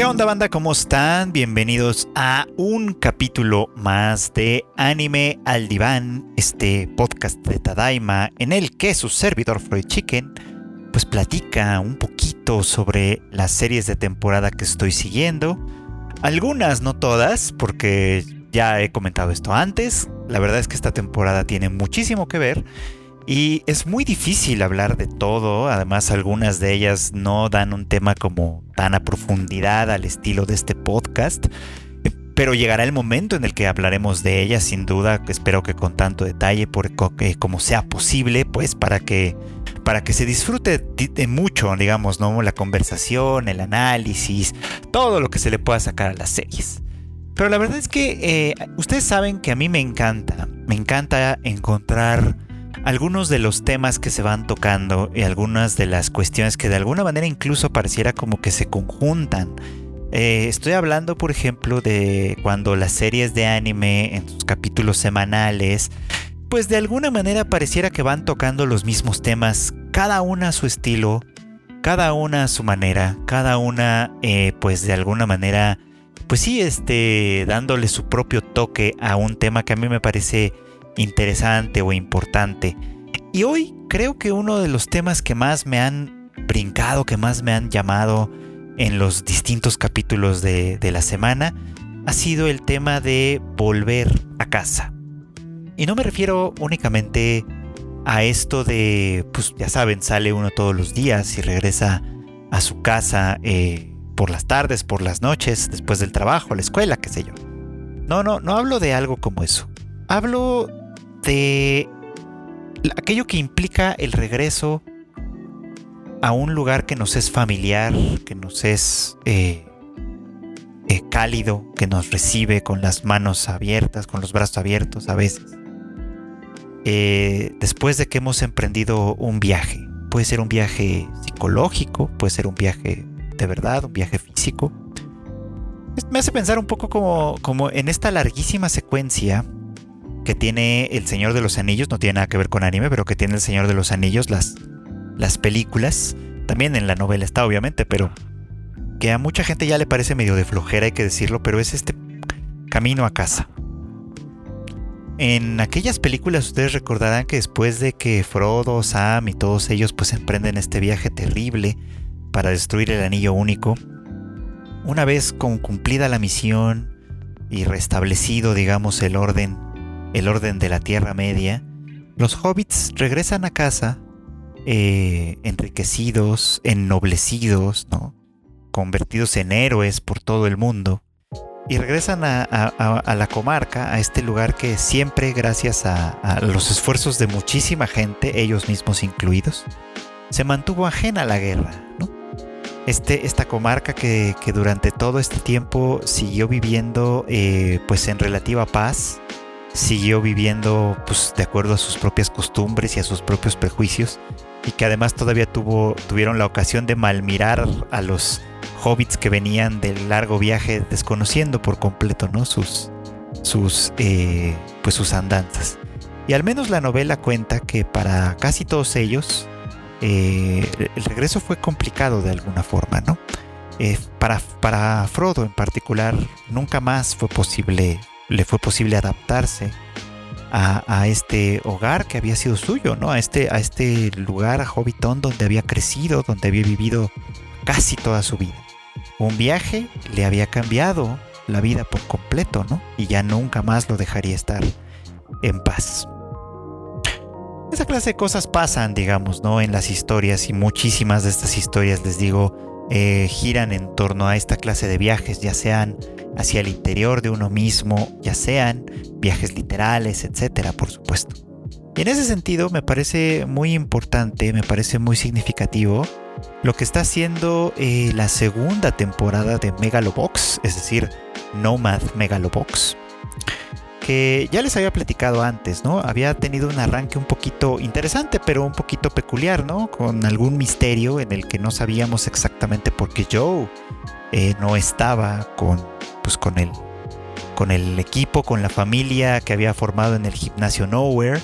¿Qué onda banda? ¿Cómo están? Bienvenidos a un capítulo más de Anime al Diván, este podcast de Tadaima en el que su servidor Freud Chicken pues platica un poquito sobre las series de temporada que estoy siguiendo. Algunas, no todas, porque ya he comentado esto antes. La verdad es que esta temporada tiene muchísimo que ver y es muy difícil hablar de todo, además algunas de ellas no dan un tema como tan a profundidad al estilo de este podcast, pero llegará el momento en el que hablaremos de ellas sin duda, espero que con tanto detalle por, como sea posible, pues para que para que se disfrute de mucho, digamos, ¿no? La conversación, el análisis, todo lo que se le pueda sacar a las series. Pero la verdad es que eh, ustedes saben que a mí me encanta, me encanta encontrar algunos de los temas que se van tocando y algunas de las cuestiones que de alguna manera incluso pareciera como que se conjuntan. Eh, estoy hablando, por ejemplo, de cuando las series de anime en sus capítulos semanales, pues de alguna manera pareciera que van tocando los mismos temas, cada una a su estilo, cada una a su manera, cada una, eh, pues de alguna manera, pues sí, este, dándole su propio toque a un tema que a mí me parece interesante o importante. Y hoy creo que uno de los temas que más me han brincado, que más me han llamado en los distintos capítulos de, la semana, ha sido el tema de volver a casa. Y no me refiero únicamente a esto de, pues ya saben, sale uno todos los días y regresa a su casa eh, por las tardes, por las noches, después del trabajo, la escuela, qué sé yo. No, no, no hablo de algo como eso. Hablo de aquello que implica el regreso a un lugar que nos es familiar, que nos es eh, eh, cálido, que nos recibe con las manos abiertas, con los brazos abiertos a veces. Eh, después de que hemos emprendido un viaje, puede ser un viaje psicológico, puede ser un viaje de verdad, un viaje físico. Me hace pensar un poco como, como en esta larguísima secuencia que tiene El Señor de los Anillos, no tiene nada que ver con anime, pero que tiene El Señor de los Anillos, las, las películas, también en la novela está obviamente, pero que a mucha gente ya le parece medio de flojera, hay que decirlo, pero es este camino a casa. En aquellas películas ustedes recordarán que después de que Frodo, Sam y todos ellos pues emprenden este viaje terrible para destruir el anillo único, una vez cumplida la misión y restablecido digamos el orden el orden de la Tierra Media, los hobbits regresan a casa eh, enriquecidos, ennoblecidos, ¿no? convertidos en héroes por todo el mundo, y regresan a, la comarca, a este lugar que siempre, gracias a, los esfuerzos de muchísima gente, ellos mismos incluidos, se mantuvo ajena a la guerra. Este, esta comarca que, durante todo este tiempo siguió viviendo eh, pues en relativa paz, siguió viviendo pues, de acuerdo a sus propias costumbres y a sus propios prejuicios y que además todavía tuvo, tuvieron la ocasión de malmirar a los hobbits que venían del largo viaje desconociendo por completo ¿no? sus, sus, eh, pues sus andanzas. Y al menos la novela cuenta que para casi todos ellos eh, el regreso fue complicado de alguna forma, ¿no? Eh, para, para Frodo en particular nunca más fue posible le fue posible adaptarse a, este hogar que había sido suyo, ¿no? A este, a este lugar, a Hobbiton, donde había crecido, donde había vivido casi toda su vida. Un viaje le había cambiado la vida por completo, ¿no? Y ya nunca más lo dejaría estar en paz. Esa clase de cosas pasan, digamos, ¿no? En las historias y muchísimas de estas historias, les digo, eh, giran en torno a esta clase de viajes, ya sean hacia el interior de uno mismo, ya sean viajes literales, etcétera, por supuesto. Y en ese sentido me parece muy importante, me parece muy significativo lo que está haciendo eh, la segunda temporada de Megalobox, es decir, Nomad Megalobox, que ya les había platicado antes, ¿no? Había tenido un arranque un poquito interesante, pero un poquito peculiar, ¿no? Con algún misterio en el que no sabíamos exactamente por qué Joe eh, no estaba con pues con el, con el equipo, con la familia que había formado en el gimnasio Nowhere,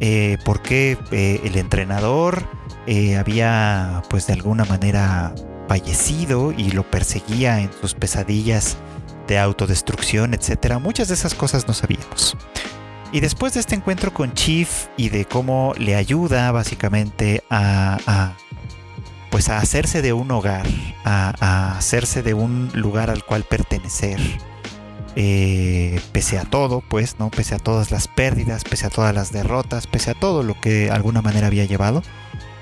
eh, porque eh, el entrenador eh, había pues de alguna manera fallecido y lo perseguía en sus pesadillas de autodestrucción, etc. Muchas de esas cosas no sabíamos. Y después de este encuentro con Chief y de cómo le ayuda básicamente a, pues a hacerse de un hogar, a, hacerse de un lugar al cual pertenecer, eh, pese a todo, pues, ¿no? Pese a todas las pérdidas, pese a todas las derrotas, pese a todo lo que de alguna manera había llevado.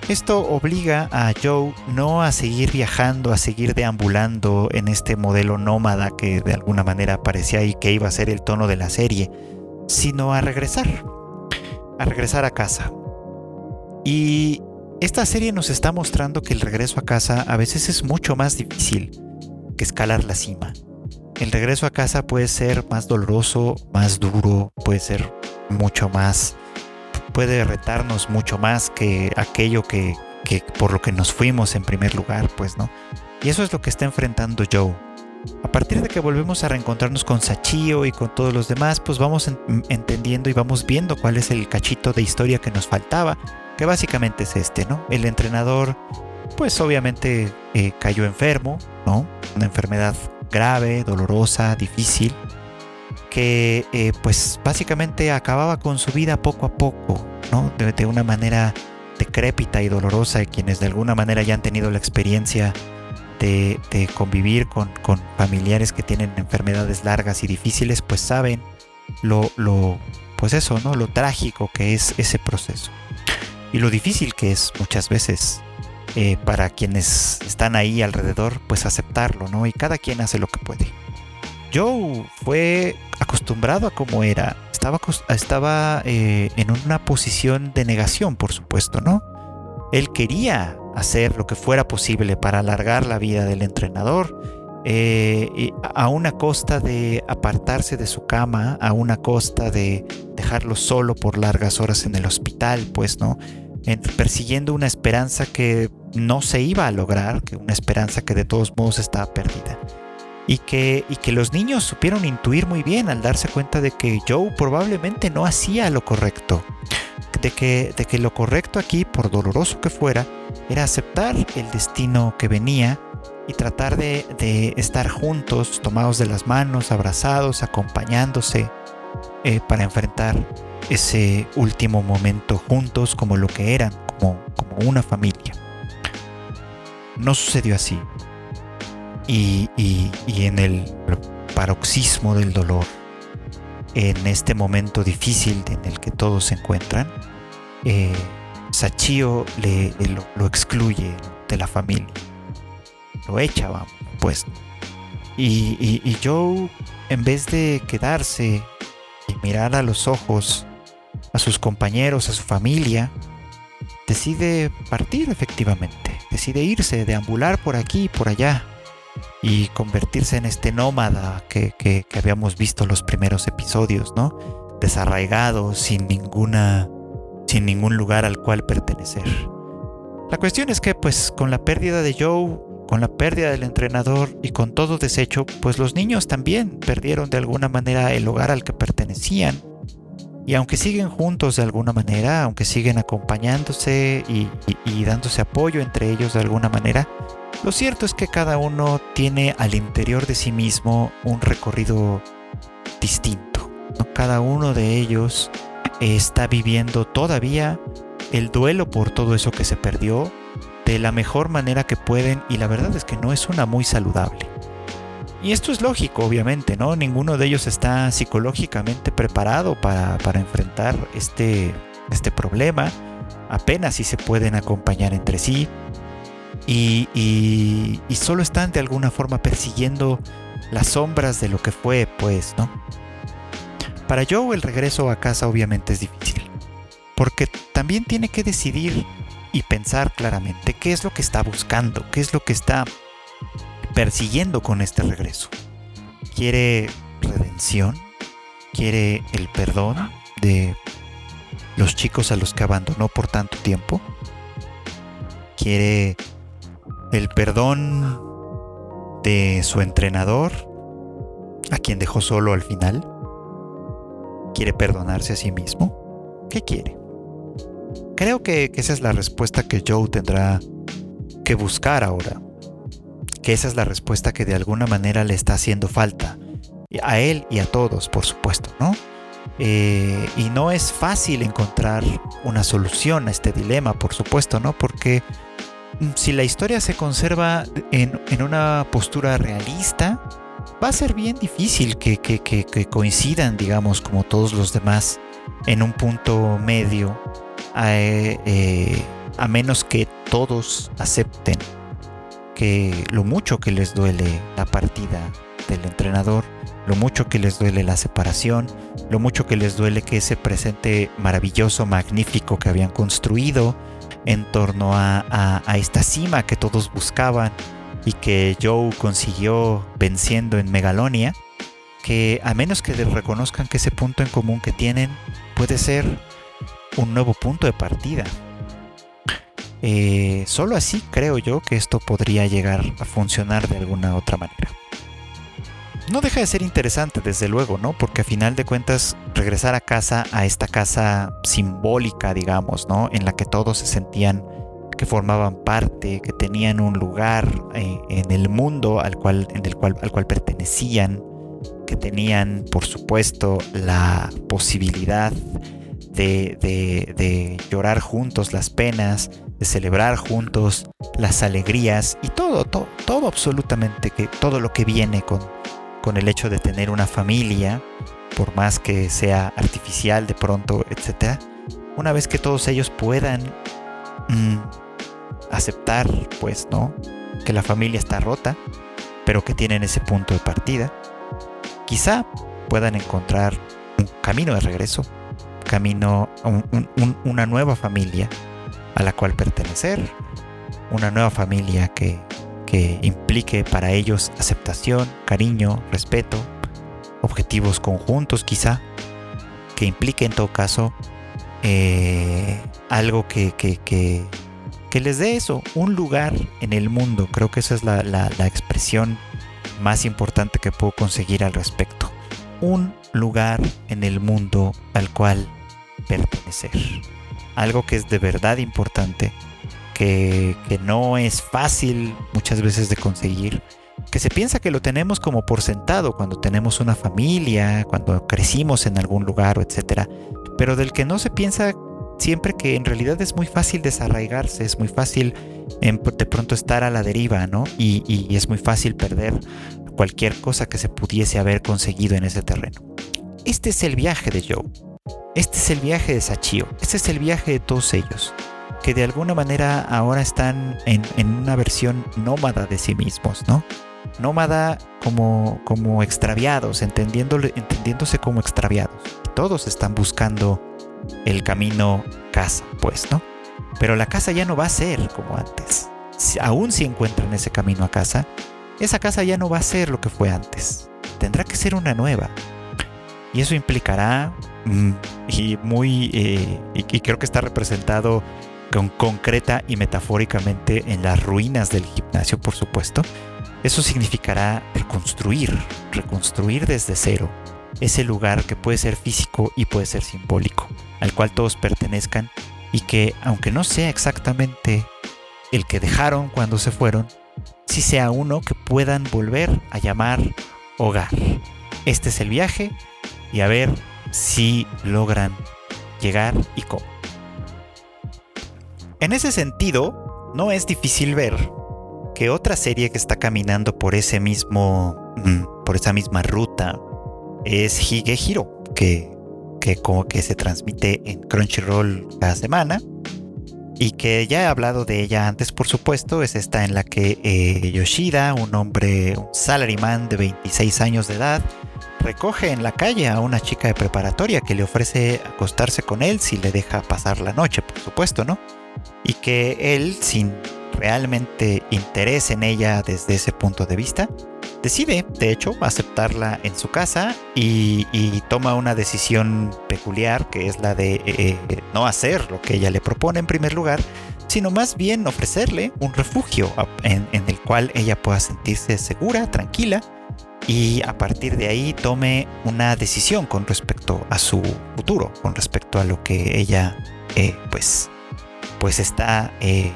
Esto obliga a Joe no a seguir viajando, a seguir deambulando en este modelo nómada que de alguna manera parecía y que iba a ser el tono de la serie, sino a regresar, a regresar a casa. Y esta serie nos está mostrando que el regreso a casa a veces es mucho más difícil que escalar la cima. El regreso a casa puede ser más doloroso, más duro, puede ser mucho más, puede retarnos mucho más que aquello que, que por lo que nos fuimos en primer lugar, pues, ¿no? Y eso es lo que está enfrentando Joe a partir de que volvemos a reencontrarnos con Sachio y con todos los demás, pues vamos entendiendo y vamos viendo cuál es el cachito de historia que nos faltaba, que básicamente es este, ¿no? El entrenador, pues obviamente eh, cayó enfermo, ¿no? Una enfermedad grave, dolorosa, difícil, que eh, pues básicamente acababa con su vida poco a poco, ¿no? De, una manera decrépita y dolorosa, y quienes de alguna manera ya han tenido la experiencia de, convivir con, familiares que tienen enfermedades largas y difíciles, pues saben lo, lo, pues eso, ¿no? Lo trágico que es ese proceso. Y lo difícil que es muchas veces eh, para quienes están ahí alrededor, pues aceptarlo, ¿no? Y cada quien hace lo que puede. Joe fue acostumbrado a como era. Estaba, estaba eh, en una posición de negación, por supuesto, ¿no? Él quería hacer lo que fuera posible para alargar la vida del entrenador, eh, a una costa de apartarse de su cama, a una costa de dejarlo solo por largas horas en el hospital, pues, ¿no? persiguiendo una esperanza que no se iba a lograr, que una esperanza que de todos modos estaba perdida. Y que, y que los niños supieron intuir muy bien al darse cuenta de que Joe probablemente no hacía lo correcto, de que, de que lo correcto aquí, por doloroso que fuera, era aceptar el destino que venía y tratar de, estar juntos, tomados de las manos, abrazados, acompañándose eh, para enfrentar ese último momento juntos como lo que eran, como, como una familia. No sucedió así. Y, en el paroxismo del dolor, en este momento difícil en el que todos se encuentran, eh, Sachio le, lo, excluye de la familia. Lo echa, vamos, pues. Y, y, Joe, en vez de quedarse y mirar a los ojos a sus compañeros, a su familia, decide partir efectivamente. Decide irse, deambular por aquí y por allá y convertirse en este nómada que, que, habíamos visto los primeros episodios, ¿no? Desarraigado, sin ninguna sin ningún lugar al cual pertenecer. La cuestión es que pues con la pérdida de Joe, con la pérdida del entrenador y con todo deshecho, pues los niños también perdieron de alguna manera el hogar al que pertenecían. Y aunque siguen juntos de alguna manera, aunque siguen acompañándose y, y dándose apoyo entre ellos de alguna manera, lo cierto es que cada uno tiene al interior de sí mismo un recorrido distinto. Cada uno de ellos está viviendo todavía el duelo por todo eso que se perdió de la mejor manera que pueden y la verdad es que no es una muy saludable. Y esto es lógico, obviamente, ¿no? Ninguno de ellos está psicológicamente preparado para, enfrentar este, este problema. Apenas si se pueden acompañar entre sí. Y, solo están de alguna forma persiguiendo las sombras de lo que fue, pues, ¿no? Para Joe el regreso a casa obviamente es difícil, porque también tiene que decidir y pensar claramente qué es lo que está buscando, qué es lo que está persiguiendo con este regreso. ¿Quiere redención? ¿Quiere el perdón de los chicos a los que abandonó por tanto tiempo? ¿Quiere el perdón de su entrenador, a quien dejó solo al final? ¿Quiere perdonarse a sí mismo? ¿Qué quiere? Creo que esa es la respuesta que Joe tendrá que buscar ahora. que esa es la respuesta que de alguna manera le está haciendo falta a él y a todos, por supuesto, ¿no? Eh, y no es fácil encontrar una solución a este dilema, por supuesto, ¿no? Porque si la historia se conserva en, una postura realista, va a ser bien difícil que, coincidan, digamos, como todos los demás, en un punto medio, eh, a menos que todos acepten que lo mucho que les duele la partida del entrenador, lo mucho que les duele la separación, lo mucho que les duele que ese presente maravilloso, magnífico que habían construido en torno a, esta cima que todos buscaban y que Joe consiguió venciendo en Megalonia, que a menos que reconozcan que ese punto en común que tienen puede ser un nuevo punto de partida. Eh, solo así creo yo que esto podría llegar a funcionar de alguna otra manera no deja de ser interesante, desde luego, ¿no? Porque a final de cuentas, regresar a casa, a esta casa simbólica, digamos, ¿no? En la que todos se sentían que formaban parte, que tenían un lugar eh, en el mundo al cual, en el cual, al cual pertenecían, que tenían, por supuesto, la posibilidad de, de llorar juntos las penas, de celebrar juntos las alegrías y todo, todo, todo absolutamente, que todo lo que viene con, con el hecho de tener una familia, por más que sea artificial de pronto, etc. Una vez que todos ellos puedan mm, aceptar, pues, ¿no? Que la familia está rota, pero que tienen ese punto de partida, quizá puedan encontrar un camino de regreso, camino, una nueva familia a la cual pertenecer, una nueva familia que que implique para ellos aceptación, cariño, respeto, objetivos conjuntos quizá, que implique en todo caso eh, algo que, que, que, les dé eso, un lugar en el mundo. Creo que esa es la, la, la expresión más importante que puedo conseguir al respecto. Un lugar en el mundo al cual pertenecer. Algo que es de verdad importante que, no es fácil muchas veces de conseguir, que se piensa que lo tenemos como por sentado cuando tenemos una familia, cuando crecimos en algún lugar, etcétera, pero del que no se piensa siempre que en realidad es muy fácil desarraigarse, es muy fácil de pronto estar a la deriva, ¿no? Y, y, es muy fácil perder cualquier cosa que se pudiese haber conseguido en ese terreno. Este es el viaje de Joe. Este es el viaje de Sachio. Este es el viaje de todos ellos que de alguna manera ahora están en, una versión nómada de sí mismos, ¿no? Nómada como, como extraviados, entendiéndose como extraviados. Todos están buscando el camino casa, pues, ¿no? Pero la casa ya no va a ser como antes. aún si encuentran ese camino a casa, esa casa ya no va a ser lo que fue antes. Tendrá que ser una nueva. Y eso implicará, mm, y muy, eh, y creo que está representado concreta y metafóricamente en las ruinas del gimnasio, por supuesto, eso significará reconstruir, reconstruir desde cero ese lugar que puede ser físico y puede ser simbólico, al cual todos pertenezcan y que, aunque no sea exactamente el que dejaron cuando se fueron, sí sea uno que puedan volver a llamar hogar. Este es el viaje y a ver si logran llegar y cómo. En ese sentido, no es difícil ver que otra serie que está caminando por ese mismo, mm, por esa misma ruta es Higehiro, que, que como que se transmite en Crunchyroll cada semana y que ya he hablado de ella antes, por supuesto, es esta en la que eh, Yoshida, un hombre, un salaryman de 26 años de edad, recoge en la calle a una chica de preparatoria que le ofrece acostarse con él si le deja pasar la noche, por supuesto, ¿no? Y que él, sin realmente interés en ella desde ese punto de vista, decide, de hecho, aceptarla en su casa y, toma una decisión peculiar que es la de eh, no hacer lo que ella le propone en primer lugar, sino más bien ofrecerle un refugio en, en el cual ella pueda sentirse segura, tranquila y a partir de ahí tome una decisión con respecto a su futuro, con respecto a lo que ella eh, pues pues está eh,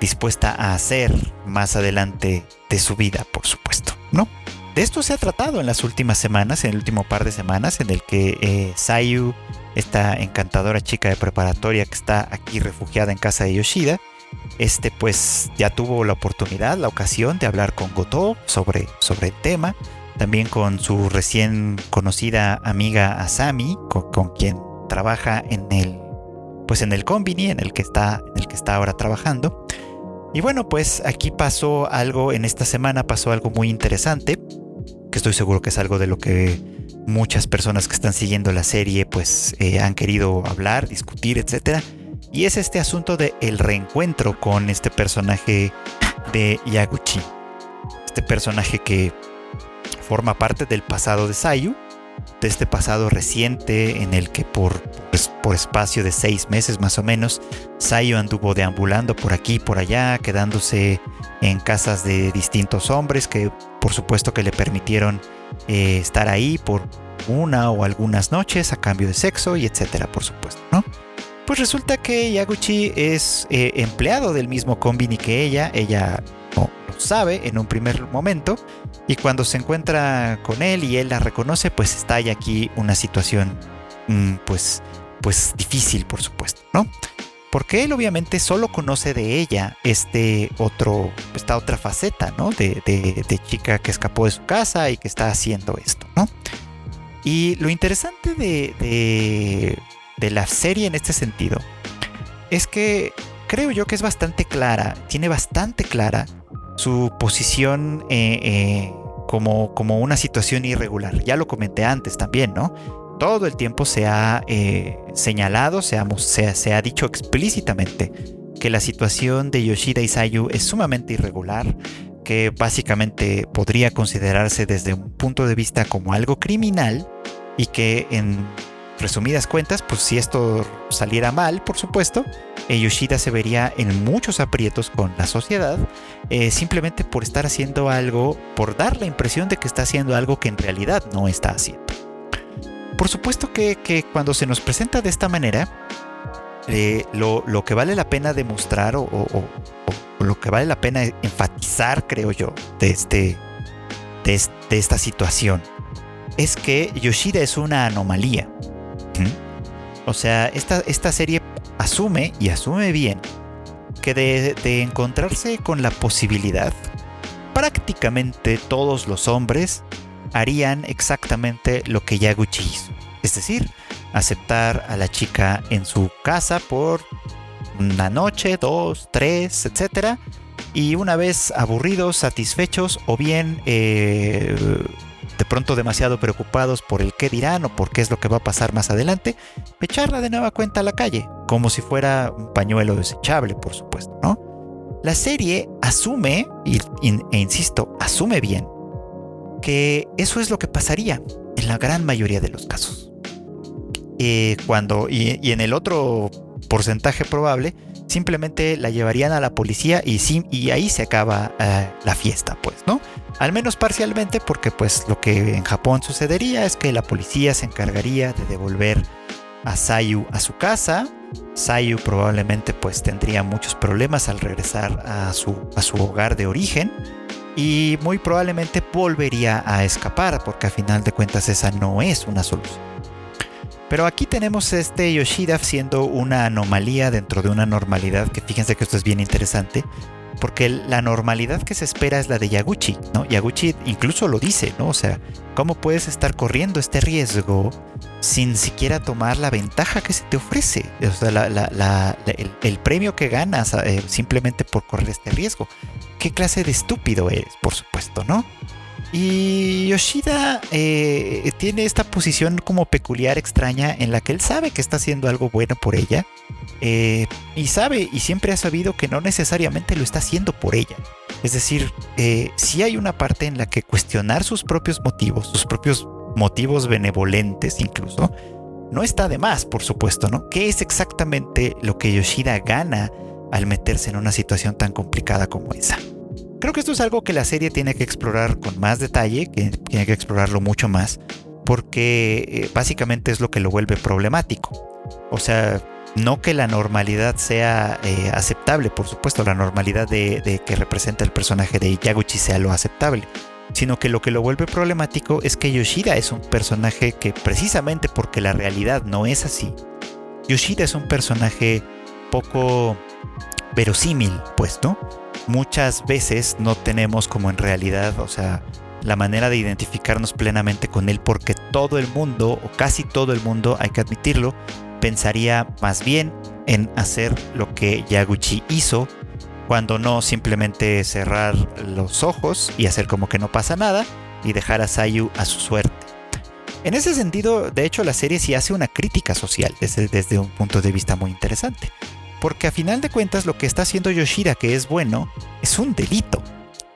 dispuesta a hacer más adelante de su vida, por supuesto, ¿no? De esto se ha tratado en las últimas semanas, en el último par de semanas, en el que eh, Sayu, esta encantadora chica de preparatoria que está aquí refugiada en casa de Yoshida, este pues ya tuvo la oportunidad, la ocasión de hablar con Goto sobre, sobre el tema, también con su recién conocida amiga Asami, con, quien trabaja en el pues en el combini en el que está en el que está ahora trabajando. Y bueno, pues aquí pasó algo en esta semana pasó algo muy interesante, que estoy seguro que es algo de lo que muchas personas que están siguiendo la serie pues eh, han querido hablar, discutir, etcétera y es este asunto de el reencuentro con este personaje de Yaguchi. Este personaje que forma parte del pasado de Sayu, de este pasado reciente en el que por, pues, por espacio de seis meses más o menos, Sayu anduvo deambulando por aquí y por allá, quedándose en casas de distintos hombres que por supuesto que le permitieron eh, estar ahí por una o algunas noches a cambio de sexo y etcétera, por supuesto, ¿no? Pues resulta que Yaguchi es eh, empleado del mismo combini que ella. Ella sabe en un primer momento. Y cuando se encuentra con él y él la reconoce, pues está ahí aquí una situación mm, pues, pues difícil, por supuesto, ¿no? Porque él obviamente solo conoce de ella este otro, esta otra faceta, ¿no? De, chica que escapó de su casa y que está haciendo esto, ¿no? Y lo interesante de, de la serie en este sentido es que creo yo que es bastante clara, tiene bastante clara su posición eh, eh, como, como una situación irregular. Ya lo comenté antes también, ¿no? Todo el tiempo se ha eh, señalado, se ha, se ha dicho explícitamente que la situación de Yoshida y Sayu es sumamente irregular, que básicamente podría considerarse desde un punto de vista como algo criminal y que en resumidas cuentas, pues si esto saliera mal, por supuesto, Yoshida se vería en muchos aprietos con la sociedad, eh, simplemente por estar haciendo algo, por dar la impresión de que está haciendo algo que en realidad no está haciendo. Por supuesto que, cuando se nos presenta de esta manera, eh, lo, que vale la pena demostrar o, lo que vale la pena enfatizar, creo yo, de, este, de esta situación, es que Yoshida es una anomalía. O sea, esta, esta serie asume y asume bien que de, encontrarse con la posibilidad, prácticamente todos los hombres harían exactamente lo que Yaguchi hizo. Es decir, aceptar a la chica en su casa por una noche, dos, tres, etc. Y una vez aburridos, satisfechos o bien eh, de pronto demasiado preocupados por el qué dirán o por qué es lo que va a pasar más adelante, echarla de nueva cuenta a la calle, como si fuera un pañuelo desechable, por supuesto, ¿no? La serie asume, e insisto, asume bien, que eso es lo que pasaría en la gran mayoría de los casos. Eh, cuando, y, en el otro porcentaje probable, simplemente la llevarían a la policía y, ahí se acaba eh, la fiesta, pues, ¿no? Al menos parcialmente porque pues lo que en Japón sucedería es que la policía se encargaría de devolver a Sayu a su casa. Sayu probablemente pues tendría muchos problemas al regresar a su, a su hogar de origen y muy probablemente volvería a escapar porque a final de cuentas esa no es una solución. Pero aquí tenemos este Yoshida siendo una anomalía dentro de una normalidad que fíjense que esto es bien interesante porque la normalidad que se espera es la de Yaguchi, ¿no? Yaguchi incluso lo dice, ¿no? O sea, ¿cómo puedes estar corriendo este riesgo sin siquiera tomar la ventaja que se te ofrece? O sea, el, premio que ganas eh, simplemente por correr este riesgo. ¿Qué clase de estúpido eres, por supuesto, ¿no? Y Yoshida eh, tiene esta posición como peculiar, extraña, en la que él sabe que está haciendo algo bueno por ella. Eh, y sabe y siempre ha sabido que no necesariamente lo está haciendo por ella. Es decir, eh, si hay una parte en la que cuestionar sus propios motivos, sus propios motivos benevolentes incluso, no está de más, por supuesto, ¿no? ¿Qué es exactamente lo que Yoshida gana al meterse en una situación tan complicada como esa? Creo que esto es algo que la serie tiene que explorar con más detalle, que tiene que explorarlo mucho más, porque eh, básicamente es lo que lo vuelve problemático. O sea, no que la normalidad sea eh, aceptable, por supuesto, la normalidad de, que representa el personaje de Yaguchi sea lo aceptable, sino que lo que lo vuelve problemático es que Yoshida es un personaje que precisamente porque la realidad no es así, Yoshida es un personaje poco verosímil, pues, ¿no? Muchas veces no tenemos como en realidad, o sea, la manera de identificarnos plenamente con él porque todo el mundo, o casi todo el mundo, hay que admitirlo, pensaría más bien en hacer lo que Yaguchi hizo, cuando no simplemente cerrar los ojos y hacer como que no pasa nada y dejar a Sayu a su suerte. En ese sentido, de hecho, la serie sí hace una crítica social desde, desde un punto de vista muy interesante. Porque a final de cuentas lo que está haciendo Yoshida, que es bueno, es un delito,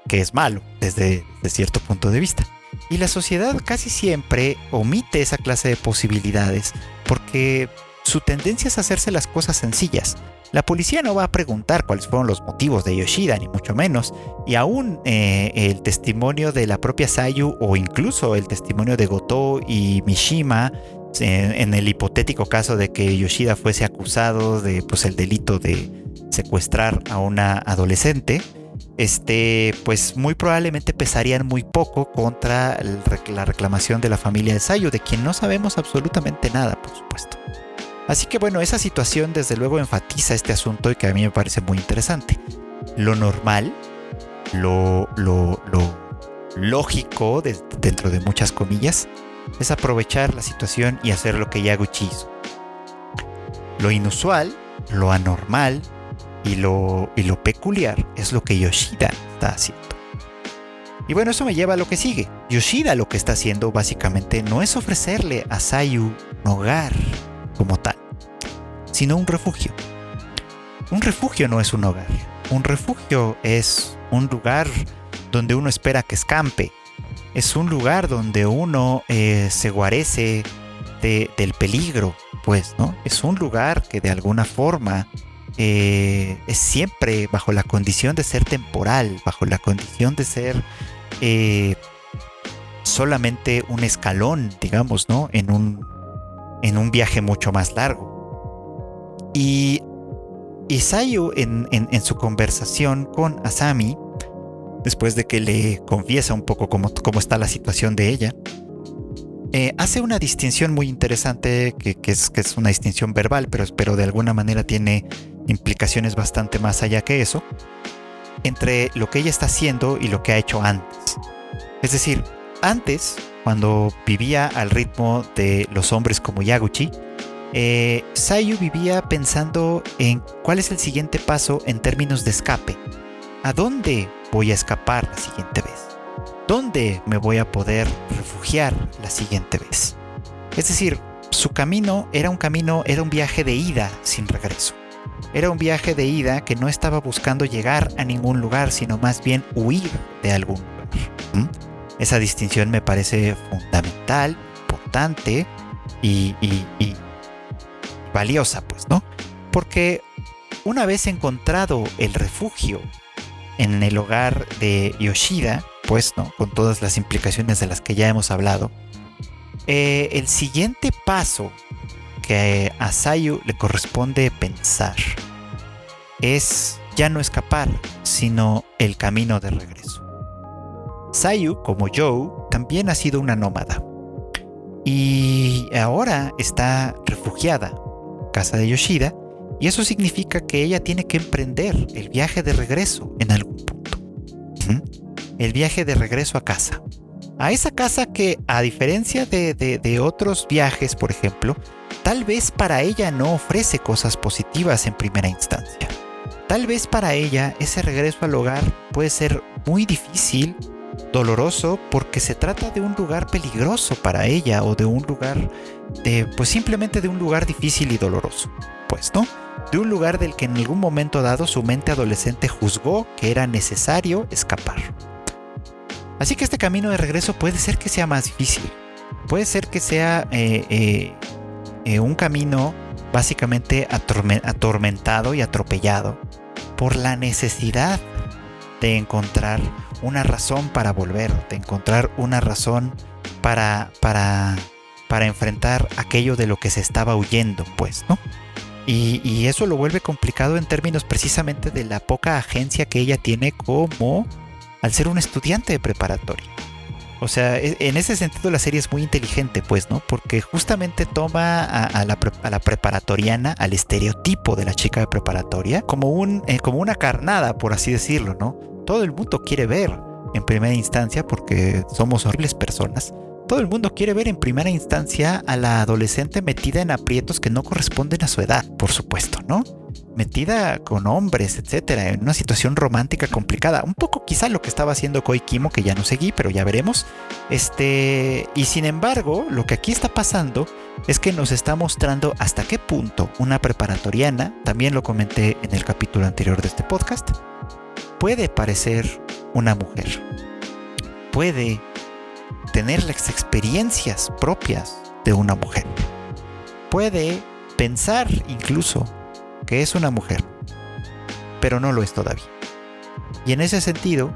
que es malo desde, cierto punto de vista. Y la sociedad casi siempre omite esa clase de posibilidades porque su tendencia es hacerse las cosas sencillas. La policía no va a preguntar cuáles fueron los motivos de Yoshida, ni mucho menos, y aún eh, el testimonio de la propia Sayu o incluso el testimonio de Goto y Mishima en, el hipotético caso de que Yoshida fuese acusado de pues el delito de secuestrar a una adolescente, este, pues muy probablemente pesarían muy poco contra la reclamación de la familia de Sayu, de quien no sabemos absolutamente nada, por supuesto. Así que bueno, esa situación desde luego enfatiza este asunto y que a mí me parece muy interesante. Lo normal, lo, lo, lógico, dentro de muchas comillas, es aprovechar la situación y hacer lo que Yaguchi hizo. Lo inusual, lo anormal y lo, y lo peculiar es lo que Yoshida está haciendo. Y bueno, eso me lleva a lo que sigue. Yoshida lo que está haciendo básicamente no es ofrecerle a Sayu un hogar como tal, sino un refugio. Un refugio no es un hogar. Un refugio es un lugar donde uno espera que escampe. Es un lugar donde uno eh, se guarece del peligro, pues, ¿no? Es un lugar que de alguna forma eh, es siempre bajo la condición de ser temporal, bajo la condición de ser eh, solamente un escalón, digamos, ¿no? En un, en un viaje mucho más largo. Y Isayu en, en, su conversación con Asami, después de que le confiesa un poco cómo, cómo está la situación de ella, eh, hace una distinción muy interesante, que, es, que, es, una distinción verbal, pero, pero de alguna manera tiene implicaciones bastante más allá que eso, entre lo que ella está haciendo y lo que ha hecho antes. Es decir, antes cuando vivía al ritmo de los hombres como Yaguchi, eh, Sayu vivía pensando en cuál es el siguiente paso en términos de escape. ¿A dónde voy a escapar la siguiente vez? ¿Dónde me voy a poder refugiar la siguiente vez? Es decir, su camino era un camino, era un viaje de ida sin regreso. Era un viaje de ida que no estaba buscando llegar a ningún lugar, sino más bien huir de algún lugar. Esa distinción me parece fundamental, importante y, valiosa, pues, ¿no? Porque una vez encontrado el refugio en el hogar de Yoshida, pues, ¿no? Con todas las implicaciones de las que ya hemos hablado, eh, el siguiente paso que a Sayu le corresponde pensar es ya no escapar, sino el camino de regreso. Sayu, como Joe, también ha sido una nómada. Y ahora está refugiada casa de Yoshida. Y eso significa que ella tiene que emprender el viaje de regreso en algún punto. El viaje de regreso a casa. A esa casa que, a diferencia de, otros viajes, por ejemplo, tal vez para ella no ofrece cosas positivas en primera instancia. Tal vez para ella ese regreso al hogar puede ser muy difícil doloroso porque se trata de un lugar peligroso para ella o de un lugar, pues simplemente de un lugar difícil y doloroso, pues, ¿no? De un lugar del que en algún momento dado su mente adolescente juzgó que era necesario escapar. Así que este camino de regreso puede ser que sea más difícil, puede ser que sea eh, eh, eh, un camino básicamente atormentado y atropellado por la necesidad de encontrar una razón para volver, de encontrar una razón para, para, para enfrentar aquello de lo que se estaba huyendo, pues, ¿no? Y, eso lo vuelve complicado en términos precisamente de la poca agencia que ella tiene como al ser un estudiante de preparatoria. O sea, e, en ese sentido la serie es muy inteligente, pues, ¿no? Porque justamente toma a, la, preparatoriana, al estereotipo de la chica de preparatoria, como, un, eh, como una carnada, por así decirlo, ¿no? Todo el mundo quiere ver en primera instancia, porque somos horribles personas, todo el mundo quiere ver en primera instancia a la adolescente metida en aprietos que no corresponden a su edad, por supuesto, ¿no? Metida con hombres, etcétera, en una situación romántica complicada. Un poco quizá lo que estaba haciendo Koi Kimo, que ya no seguí, pero ya veremos. Este, y sin embargo, lo que aquí está pasando es que nos está mostrando hasta qué punto una preparatoriana, también lo comenté en el capítulo anterior de este podcast, puede parecer una mujer. Puede tener las experiencias propias de una mujer. Puede pensar incluso que es una mujer, pero no lo es todavía. Y en ese sentido,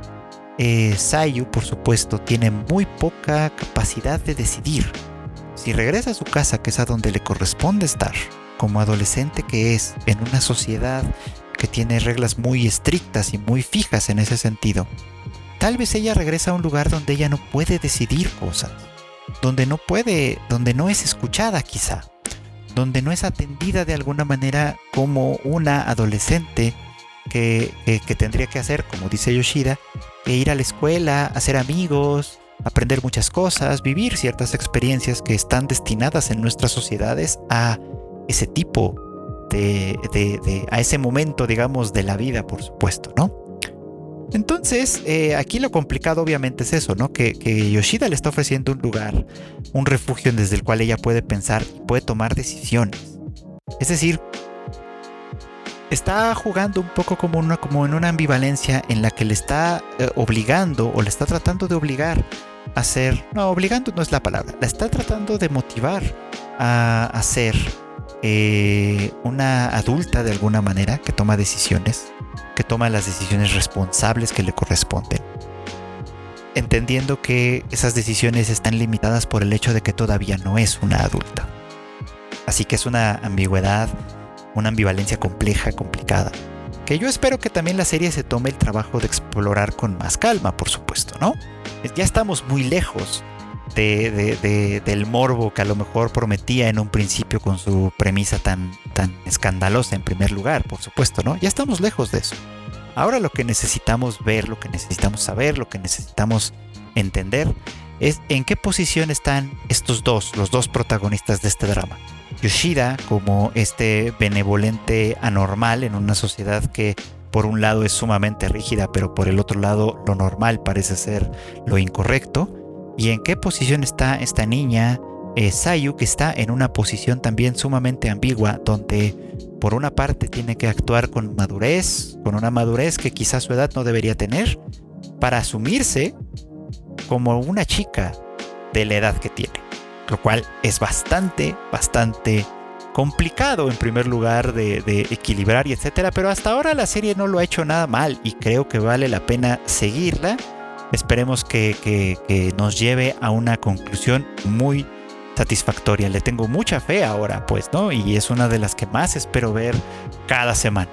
eh, Sayu, por supuesto, tiene muy poca capacidad de decidir. Si regresa a su casa, que es a donde le corresponde estar, como adolescente que es, en una sociedad que tiene reglas muy estrictas y muy fijas en ese sentido, Tal vez ella regresa a un lugar donde ella no puede decidir cosas, donde no puede, donde no es escuchada quizá, donde no es atendida de alguna manera como una adolescente que, tendría que hacer, como dice Yoshida, que ir a la escuela, hacer amigos, aprender muchas cosas, vivir ciertas experiencias que están destinadas en nuestras sociedades a ese tipo a ese momento, digamos, de la vida, por supuesto, ¿no? Entonces, eh, aquí lo complicado obviamente es eso, ¿no? Que, Yoshida le está ofreciendo un lugar, un refugio desde el cual ella puede pensar y puede tomar decisiones. Es decir, está jugando un poco como, en una ambivalencia en la que le está eh, obligando o le está tratando de obligar a ser, no, obligando no es la palabra, la está tratando de motivar a, ser eh, una adulta de alguna manera que toma decisiones que toma las decisiones responsables que le corresponden, entendiendo que esas decisiones están limitadas por el hecho de que todavía no es una adulta. Así que es una ambigüedad, una ambivalencia compleja, complicada, que yo espero que también la serie se tome el trabajo de explorar con más calma, por supuesto, ¿no? Ya estamos muy lejos del morbo que a lo mejor prometía en un principio con su premisa tan, tan escandalosa en primer lugar, por supuesto, ¿no? Ya estamos lejos de eso. Ahora lo que necesitamos ver, lo que necesitamos saber, lo que necesitamos entender es en qué posición están estos dos, los dos protagonistas de este drama. Yoshida como este benevolente anormal en una sociedad que por un lado es sumamente rígida, pero por el otro lado lo normal parece ser lo incorrecto y en qué posición está esta niña eh, Sayu, que está en una posición también sumamente ambigua, donde por una parte tiene que actuar con madurez, con una madurez que quizás su edad no debería tener, para asumirse como una chica de la edad que tiene, lo cual es bastante, bastante complicado en primer lugar de, equilibrar y etcétera, pero hasta ahora la serie no lo ha hecho nada mal y creo que vale la pena seguirla Esperemos que, nos lleve a una conclusión muy satisfactoria. Le tengo mucha fe ahora, pues, ¿no? Y es una de las que más espero ver cada semana.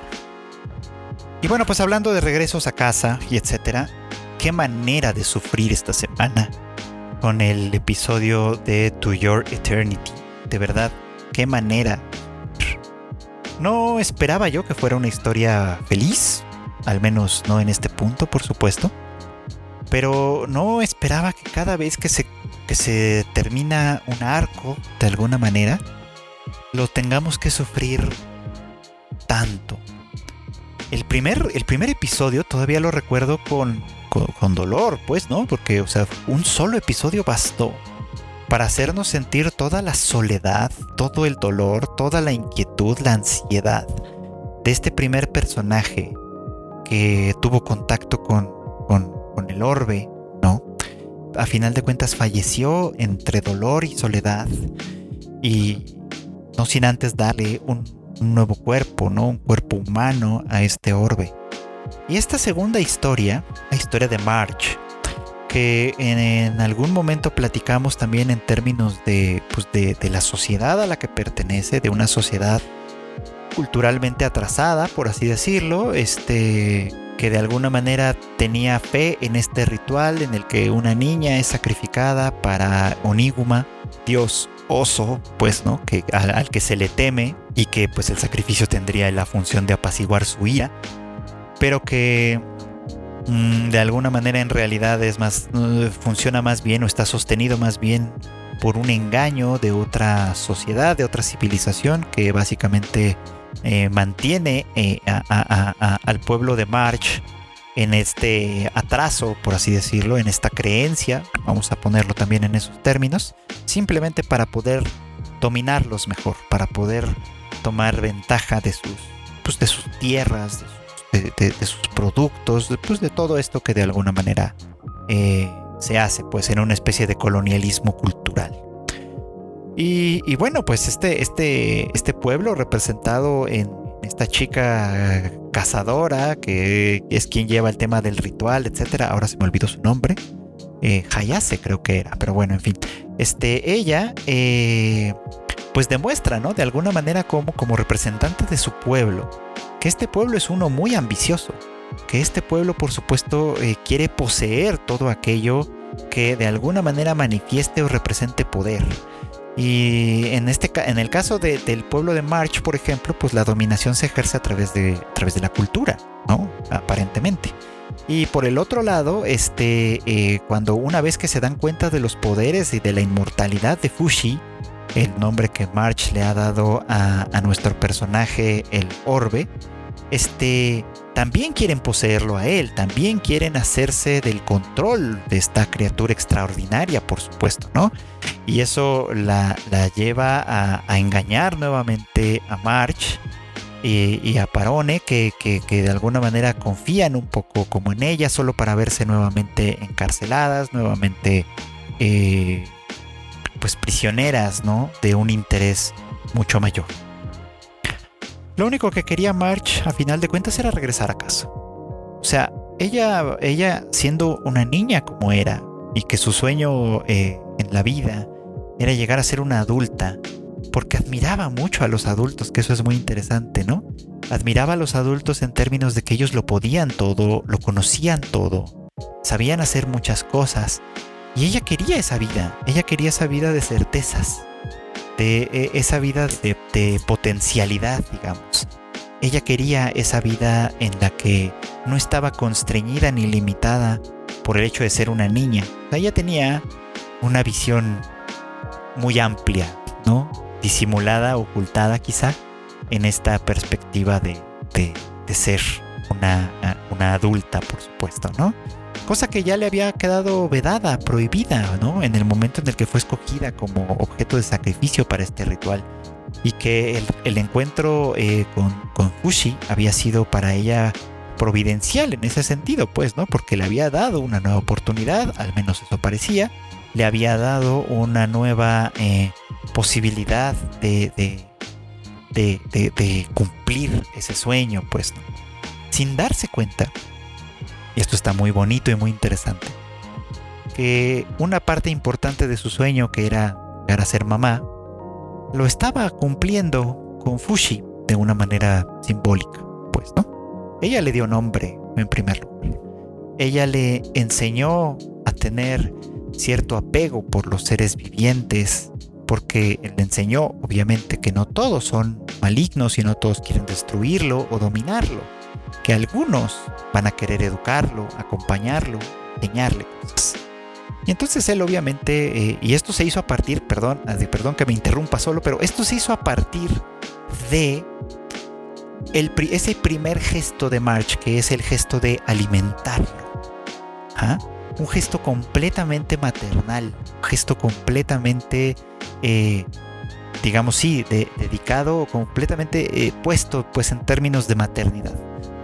Y bueno, pues hablando de regresos a casa y etcétera, qué manera de sufrir esta semana con el episodio de To Your Eternity. De verdad, qué manera. No esperaba yo que fuera una historia feliz, al menos no en este punto, por supuesto pero no esperaba que cada vez que se, se termina un arco, de alguna manera, lo tengamos que sufrir tanto. El primer, el primer episodio todavía lo recuerdo con, con, dolor, pues, ¿no? Porque, o sea, un solo episodio bastó para hacernos sentir toda la soledad, todo el dolor, toda la inquietud, la ansiedad de este primer personaje que tuvo contacto con, con el orbe, ¿no? A final de cuentas falleció entre dolor y soledad y no sin antes darle un, nuevo cuerpo, ¿no? Un cuerpo humano a este orbe. Y esta segunda historia, la historia de March, que en, algún momento platicamos también en términos de, pues de, la sociedad a la que pertenece, de una sociedad culturalmente atrasada, por así decirlo, este, que de alguna manera tenía fe en este ritual en el que una niña es sacrificada para Oniguma, dios oso, pues, ¿no? Que, al, que se le teme y que pues el sacrificio tendría la función de apaciguar su ira, pero que mm, de alguna manera en realidad es más, uh, funciona más bien o está sostenido más bien por un engaño de otra sociedad, de otra civilización que básicamente eh, mantiene eh, al pueblo de March en este atraso, por así decirlo, en esta creencia, vamos a ponerlo también en esos términos, simplemente para poder dominarlos mejor, para poder tomar ventaja de sus, pues, de sus tierras, de sus, productos, pues, de todo esto que de alguna manera eh, se hace pues en una especie de colonialismo cultural. Y, bueno, pues este, este, este pueblo representado en esta chica cazadora, que es quien lleva el tema del ritual, etcétera. Ahora se me olvidó su nombre. Eh, Hayase creo que era, pero bueno, en fin. Este, ella, eh, pues demuestra, ¿no? De alguna manera como, como representante de su pueblo, que este pueblo es uno muy ambicioso, que este pueblo, por supuesto, eh, quiere poseer todo aquello que de alguna manera manifieste o represente poder. Y en, este, en el caso del pueblo de March, por ejemplo, pues la dominación se ejerce a través de, a través de la cultura, ¿no? Aparentemente. Y por el otro lado, este, eh, cuando una vez que se dan cuenta de los poderes y de la inmortalidad de Fushi, el nombre que March le ha dado a, a nuestro personaje, el Orbe, este, también quieren poseerlo a él, también quieren hacerse del control de esta criatura extraordinaria, por supuesto, ¿no? Y eso la, lleva a, engañar nuevamente a March y, a Parone, que, de alguna manera confían un poco como en ella, solo para verse nuevamente encarceladas, nuevamente eh, pues prisioneras, ¿no? De un interés mucho mayor. Lo único que quería March a final de cuentas era regresar a casa. O sea, ella, ella siendo una niña como era y que su sueño eh, en la vida era llegar a ser una adulta, porque admiraba mucho a los adultos, que eso es muy interesante, ¿no? Admiraba a los adultos en términos de que ellos lo podían todo, lo conocían todo, sabían hacer muchas cosas, y ella quería esa vida, ella quería esa vida de certezas, de e, esa vida de, potencialidad, digamos. Ella quería esa vida en la que no estaba constreñida ni limitada por el hecho de ser una niña. ella tenía una visión muy amplia, ¿no? Disimulada, ocultada quizá, en esta perspectiva de, de, ser una, una adulta, por supuesto, ¿no? Cosa que ya le había quedado vedada, prohibida, ¿no? En el momento en el que fue escogida como objeto de sacrificio para este ritual. Y que el, encuentro eh, con, con, Fushi había sido para ella providencial en ese sentido, pues, ¿no? Porque le había dado una nueva oportunidad, al menos eso parecía, le había dado una nueva eh, posibilidad de, de, de, de, cumplir ese sueño, pues, ¿no? Sin darse cuenta y esto está muy bonito y muy interesante, que una parte importante de su sueño, que era llegar a ser mamá, lo estaba cumpliendo con Fushi de una manera simbólica, pues, ¿no? Ella le dio nombre en primer lugar. Ella le enseñó a tener cierto apego por los seres vivientes, porque le enseñó, obviamente, que no todos son malignos y no todos quieren destruirlo o dominarlo que algunos van a querer educarlo, acompañarlo, enseñarle cosas. Y entonces él obviamente, eh, y esto se hizo a partir, perdón, perdón que me interrumpa solo, pero esto se hizo a partir de el, ese primer gesto de March, que es el gesto de alimentarlo. ¿Ah? Un gesto completamente maternal, un gesto completamente, eh, digamos, sí, dedicado, completamente eh, puesto pues en términos de maternidad.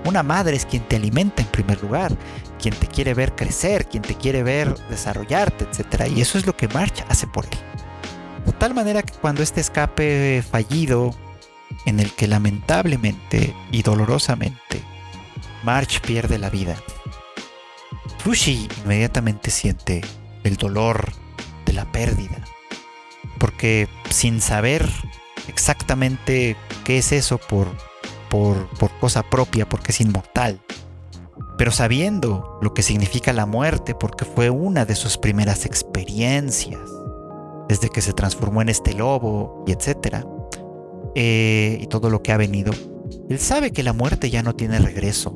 Una madre es quien te alimenta en primer lugar, quien te quiere ver crecer, quien te quiere ver desarrollarte, etc. Y eso es lo que March hace por él. De tal manera que cuando este escape fallido, en el que lamentablemente y dolorosamente March pierde la vida, Fushi inmediatamente siente el dolor de la pérdida, porque sin saber exactamente qué es eso por, por, cosa propia, porque es inmortal, pero sabiendo lo que significa la muerte, porque fue una de sus primeras experiencias, desde que se transformó en este lobo y etcétera, eh, y todo lo que ha venido, él sabe que la muerte ya no tiene regreso,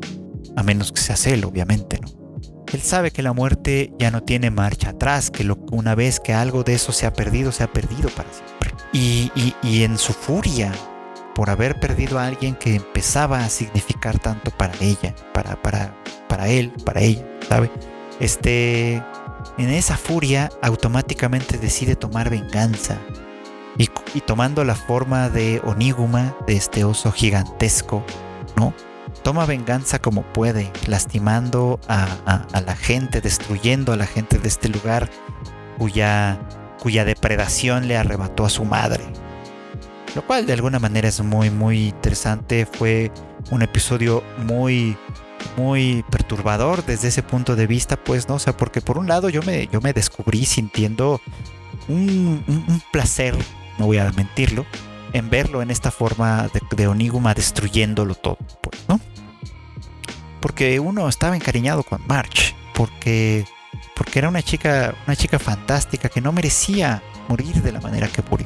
a menos que sea él, obviamente, ¿no? Él sabe que la muerte ya no tiene marcha atrás, que una vez que algo de eso se ha perdido, se ha perdido para siempre. Y, en su furia por haber perdido a alguien que empezaba a significar tanto para ella, para, para, para él, para ella, ¿sabe? Este, en esa furia automáticamente decide tomar venganza y, tomando la forma de Oniguma, de este oso gigantesco, ¿no? toma venganza como puede, lastimando a, la gente, destruyendo a la gente de este lugar cuya, cuya depredación le arrebató a su madre. Lo cual de alguna manera es muy, muy interesante. Fue un episodio muy, muy perturbador desde ese punto de vista, pues, ¿no? O sea, porque por un lado yo me, yo me descubrí sintiendo un, placer, no voy a mentirlo, en verlo en esta forma de, de Oniguma destruyéndolo todo, pues, ¿no? porque uno estaba encariñado con March, porque, porque era una chica, una chica fantástica que no merecía morir de la manera que murió.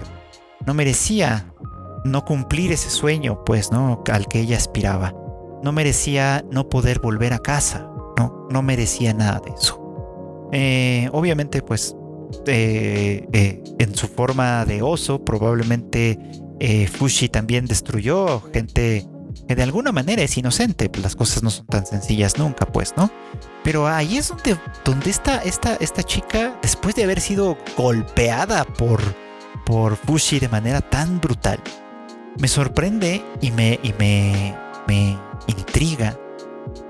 No merecía no cumplir ese sueño, pues, ¿no? Al que ella aspiraba. No merecía no poder volver a casa. No, no merecía nada de eso. Eh, obviamente, pues, eh, eh, en su forma de oso, probablemente Fushi también destruyó gente que de alguna manera es inocente, pues las cosas no son tan sencillas nunca, pues, ¿no? Pero ahí es donde, donde está esta, esta chica, después de haber sido golpeada por, por Fushi de manera tan brutal, me sorprende y me, y me, me intriga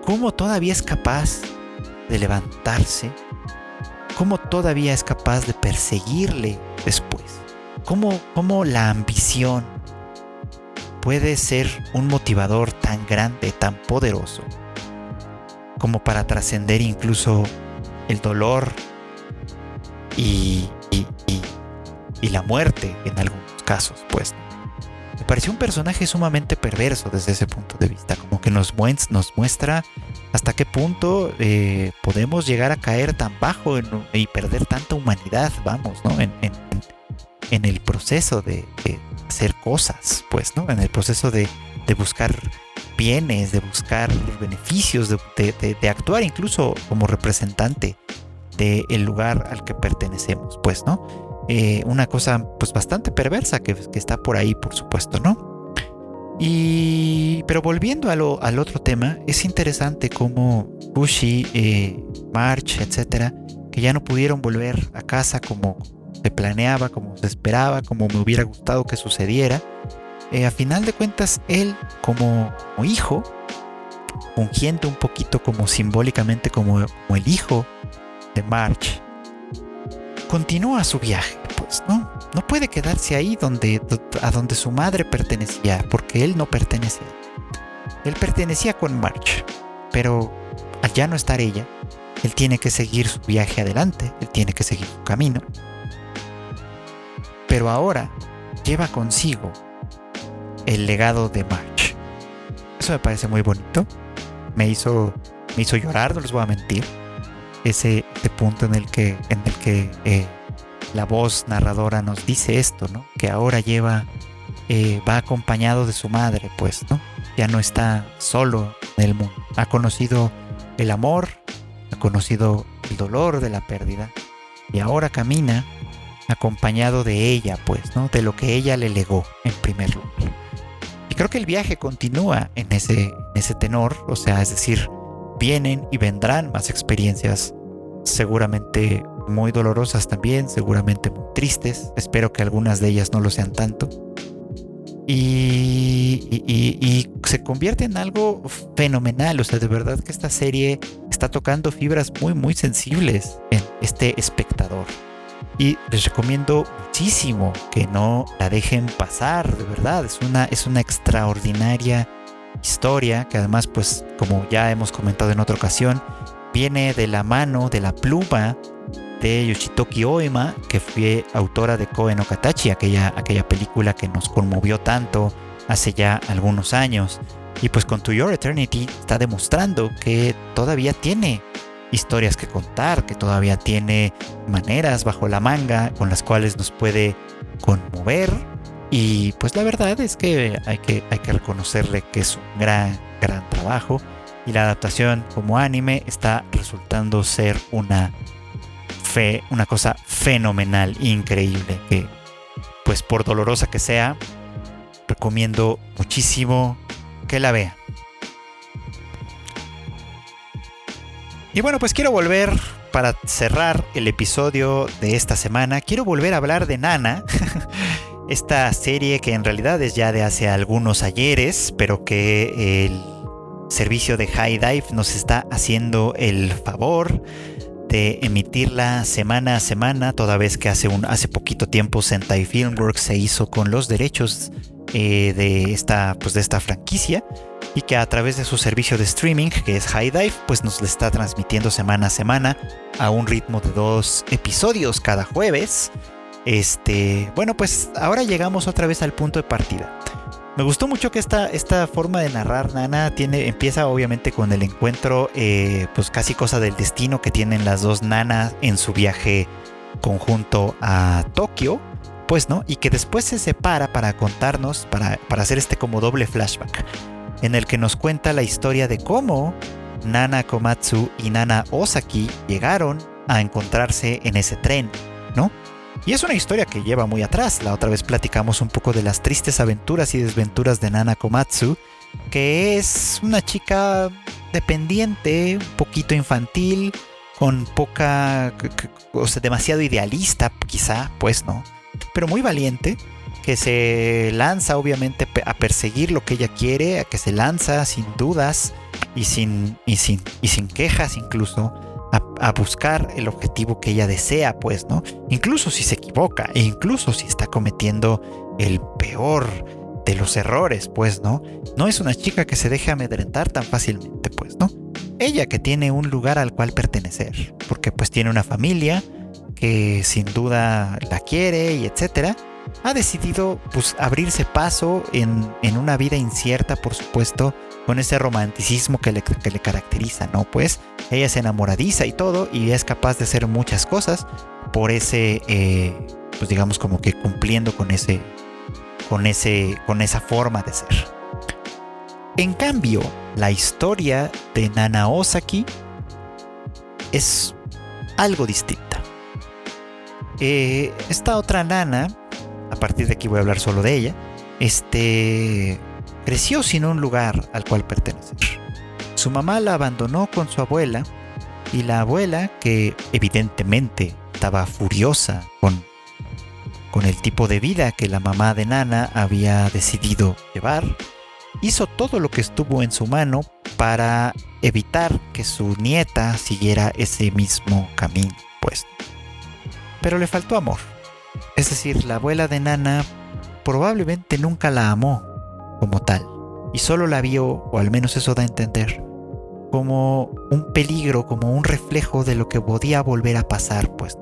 cómo todavía es capaz de levantarse, cómo todavía es capaz de perseguirle después, cómo, cómo la ambición puede ser un motivador tan grande, tan poderoso, como para trascender incluso el dolor y, y, la muerte en algunos casos, pues. Me pareció un personaje sumamente perverso desde ese punto de vista, como que nos, nos muestra hasta qué punto eh, podemos llegar a caer tan bajo y perder tanta humanidad, vamos, ¿no? En, en, el proceso de, hacer cosas, pues, ¿no? En el proceso de, buscar bienes, de buscar beneficios, de, actuar incluso como representante del lugar al que pertenecemos, pues, ¿no? Eh, una cosa pues bastante perversa que, está por ahí, por supuesto, ¿no? Y, pero volviendo al otro tema, es interesante cómo Bushi, eh, March, etcétera, que ya no pudieron volver a casa como se planeaba, como se esperaba, como me hubiera gustado que sucediera. Eh, a final de cuentas, él como, hijo, fungiendo un poquito como simbólicamente como, el hijo de March, continúa su viaje, pues, ¿no? No puede quedarse ahí donde, a donde su madre pertenecía, porque él no pertenecía. Él pertenecía con March, pero al ya no estar ella, él tiene que seguir su viaje adelante, él tiene que seguir su camino pero ahora lleva consigo el legado de March. Eso me parece muy bonito. Me hizo, me hizo llorar, no les voy a mentir. Ese, punto en el que, en el que eh, la voz narradora nos dice esto, ¿no? Que ahora lleva, eh, va acompañado de su madre, pues, ¿no? Ya no está solo en el mundo. Ha conocido el amor, ha conocido el dolor de la pérdida y ahora camina acompañado de ella, pues, ¿no? De lo que ella le legó en primer lugar. Y creo que el viaje continúa en ese, ese tenor, o sea, es decir, vienen y vendrán más experiencias, seguramente muy dolorosas también, seguramente muy tristes, espero que algunas de ellas no lo sean tanto. Y, y, se convierte en algo fenomenal, o sea, de verdad que esta serie está tocando fibras muy, muy sensibles en este espectador. Y les recomiendo muchísimo que no la dejen pasar, de verdad. Es una, es una extraordinaria historia que además, pues, como ya hemos comentado en otra ocasión, viene de la mano, de la pluma de Yoshitoki Oema, que fue autora de Koe no Katachi, aquella, aquella película que nos conmovió tanto hace ya algunos años. Y pues con To Your Eternity está demostrando que todavía tiene historias que contar, que todavía tiene maneras bajo la manga con las cuales nos puede conmover. Y pues la verdad es que hay que, hay que reconocerle que es un gran, gran trabajo. Y la adaptación como anime está resultando ser una fe, una cosa fenomenal, increíble. Que pues por dolorosa que sea, recomiendo muchísimo que la vean. Y bueno, pues quiero volver para cerrar el episodio de esta semana. Quiero volver a hablar de Nana. Esta serie que en realidad es ya de hace algunos ayeres, pero que el servicio de High Dive nos está haciendo el favor de emitirla semana a semana, toda vez que hace, un, hace poquito tiempo Sentai Filmworks se hizo con los derechos eh, de, esta, pues de esta franquicia y que a través de su servicio de streaming, que es High Dive, pues nos le está transmitiendo semana a semana a un ritmo de dos episodios cada jueves. Este, bueno, pues ahora llegamos otra vez al punto de partida. Me gustó mucho que esta, esta forma de narrar Nana tiene, empieza obviamente con el encuentro, eh, pues casi cosa del destino que tienen las dos nanas en su viaje conjunto a Tokio, pues, ¿no? Y que después se separa para contarnos, para, para hacer este como doble flashback en el que nos cuenta la historia de cómo Nana Komatsu y Nana Osaki llegaron a encontrarse en ese tren. Y es una historia que lleva muy atrás. La otra vez platicamos un poco de las tristes aventuras y desventuras de Nana Komatsu, que es una chica dependiente, un poquito infantil, con poca, o sea, demasiado idealista, quizá, pues no, pero muy valiente que se lanza obviamente a perseguir lo que ella quiere, a que se lanza sin dudas y sin, y sin, y sin quejas incluso a, buscar el objetivo que ella desea, pues, ¿no? Incluso si se equivoca e incluso si está cometiendo el peor de los errores, pues, ¿no? No es una chica que se deje amedrentar tan fácilmente, pues, ¿no? Ella que tiene un lugar al cual pertenecer, porque pues tiene una familia que sin duda la quiere y etcétera, ha decidido pues, abrirse paso en, una vida incierta, por supuesto, con ese romanticismo que le, le, caracteriza, ¿no? Pues ella se enamoradiza y todo y es capaz de hacer muchas cosas por ese, eh, pues digamos como que cumpliendo con ese, con ese, con esa forma de ser. En cambio, la historia de Nana Osaki es algo distinta. Eh, esta otra nana a partir de aquí voy a hablar solo de ella, este, creció sin un lugar al cual pertenecer. Su mamá la abandonó con su abuela y la abuela, que evidentemente estaba furiosa con, con el tipo de vida que la mamá de Nana había decidido llevar, hizo todo lo que estuvo en su mano para evitar que su nieta siguiera ese mismo camino. Pero le faltó amor es decir, la abuela de Nana probablemente nunca la amó como tal, y solo la vio, o al menos eso da a entender, como un peligro, como un reflejo de lo que podía volver a pasar, pues.